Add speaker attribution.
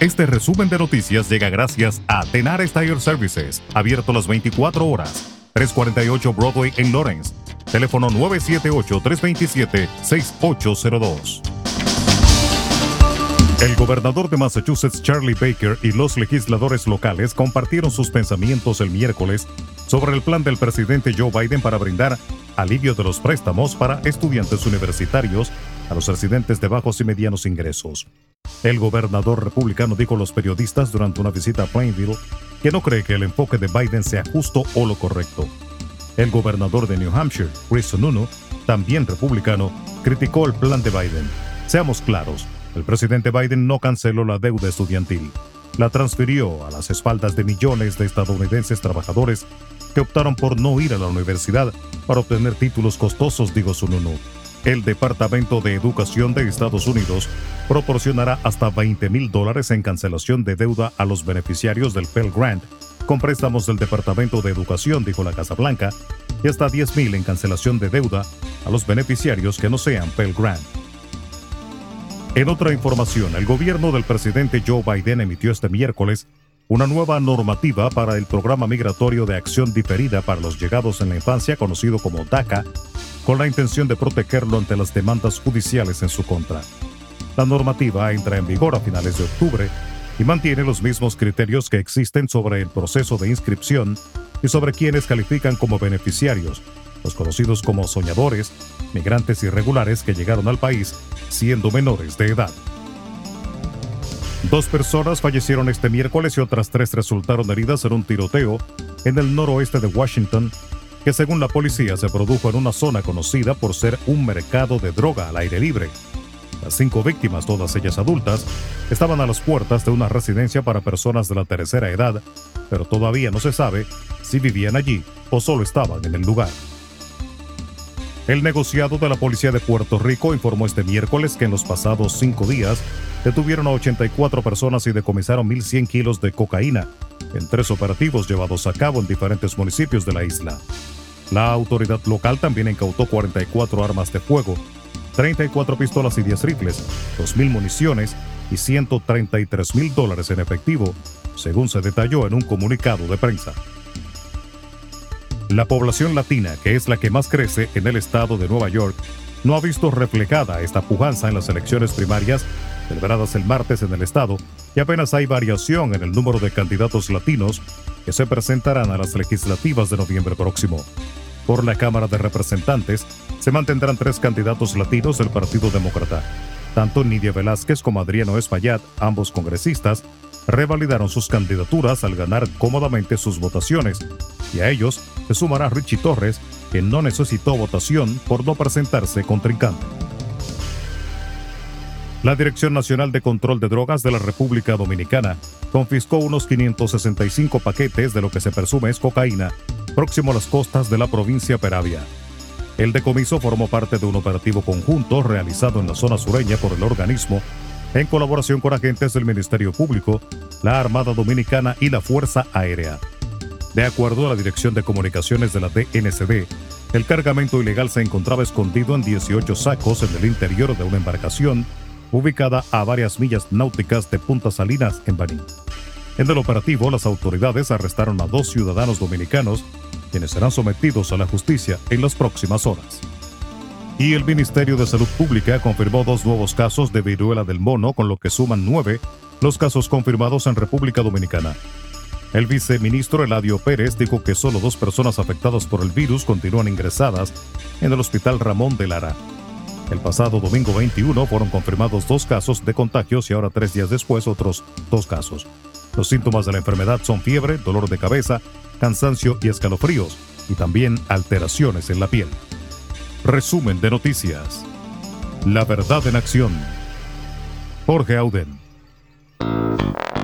Speaker 1: Este resumen de noticias llega gracias a Tenar Tire Services, abierto las 24 horas. 348 Broadway en Lawrence. Teléfono 978-327-6802. El gobernador de Massachusetts, Charlie Baker, y los legisladores locales compartieron sus pensamientos el miércoles sobre el plan del presidente Joe Biden para brindar alivio de los préstamos para estudiantes universitarios a los residentes de bajos y medianos ingresos. El gobernador republicano dijo a los periodistas durante una visita a Plainville que no cree que el enfoque de Biden sea justo o lo correcto. El gobernador de New Hampshire, Chris Sununu, también republicano, criticó el plan de Biden. Seamos claros, el presidente Biden no canceló la deuda estudiantil. La transfirió a las espaldas de millones de estadounidenses trabajadores que optaron por no ir a la universidad para obtener títulos costosos, dijo Sununu el Departamento de Educación de Estados Unidos proporcionará hasta 20 mil dólares en cancelación de deuda a los beneficiarios del Pell Grant con préstamos del Departamento de Educación, dijo la Casa Blanca, y hasta 10 mil en cancelación de deuda a los beneficiarios que no sean Pell Grant. En otra información, el gobierno del presidente Joe Biden emitió este miércoles una nueva normativa para el programa migratorio de acción diferida para los llegados en la infancia conocido como DACA con la intención de protegerlo ante las demandas judiciales en su contra. La normativa entra en vigor a finales de octubre y mantiene los mismos criterios que existen sobre el proceso de inscripción y sobre quienes califican como beneficiarios, los conocidos como soñadores, migrantes irregulares que llegaron al país siendo menores de edad. Dos personas fallecieron este miércoles y otras tres resultaron heridas en un tiroteo en el noroeste de Washington que según la policía se produjo en una zona conocida por ser un mercado de droga al aire libre. Las cinco víctimas, todas ellas adultas, estaban a las puertas de una residencia para personas de la tercera edad, pero todavía no se sabe si vivían allí o solo estaban en el lugar. El negociado de la Policía de Puerto Rico informó este miércoles que en los pasados cinco días detuvieron a 84 personas y decomisaron 1.100 kilos de cocaína en tres operativos llevados a cabo en diferentes municipios de la isla. La autoridad local también incautó 44 armas de fuego, 34 pistolas y 10 rifles, 2.000 municiones y 133 mil dólares en efectivo, según se detalló en un comunicado de prensa. La población latina, que es la que más crece en el estado de Nueva York, no ha visto reflejada esta pujanza en las elecciones primarias celebradas el martes en el estado y apenas hay variación en el número de candidatos latinos que se presentarán a las legislativas de noviembre próximo. Por la Cámara de Representantes se mantendrán tres candidatos latinos del Partido Demócrata. Tanto Nidia Velázquez como Adriano Espaillat, ambos congresistas, revalidaron sus candidaturas al ganar cómodamente sus votaciones, y a ellos se sumará Richie Torres, que no necesitó votación por no presentarse contrincante. La Dirección Nacional de Control de Drogas de la República Dominicana confiscó unos 565 paquetes de lo que se presume es cocaína próximo a las costas de la provincia Peravia. El decomiso formó parte de un operativo conjunto realizado en la zona sureña por el organismo en colaboración con agentes del Ministerio Público, la Armada Dominicana y la Fuerza Aérea. De acuerdo a la Dirección de Comunicaciones de la DNCD, el cargamento ilegal se encontraba escondido en 18 sacos en el interior de una embarcación ubicada a varias millas náuticas de Punta Salinas, en Baní. En el operativo, las autoridades arrestaron a dos ciudadanos dominicanos, quienes serán sometidos a la justicia en las próximas horas. Y el Ministerio de Salud Pública confirmó dos nuevos casos de viruela del mono, con lo que suman nueve los casos confirmados en República Dominicana. El viceministro Eladio Pérez dijo que solo dos personas afectadas por el virus continúan ingresadas en el Hospital Ramón de Lara. El pasado domingo 21 fueron confirmados dos casos de contagios y ahora tres días después otros dos casos. Los síntomas de la enfermedad son fiebre, dolor de cabeza, cansancio y escalofríos, y también alteraciones en la piel. Resumen de noticias. La verdad en acción. Jorge Auden.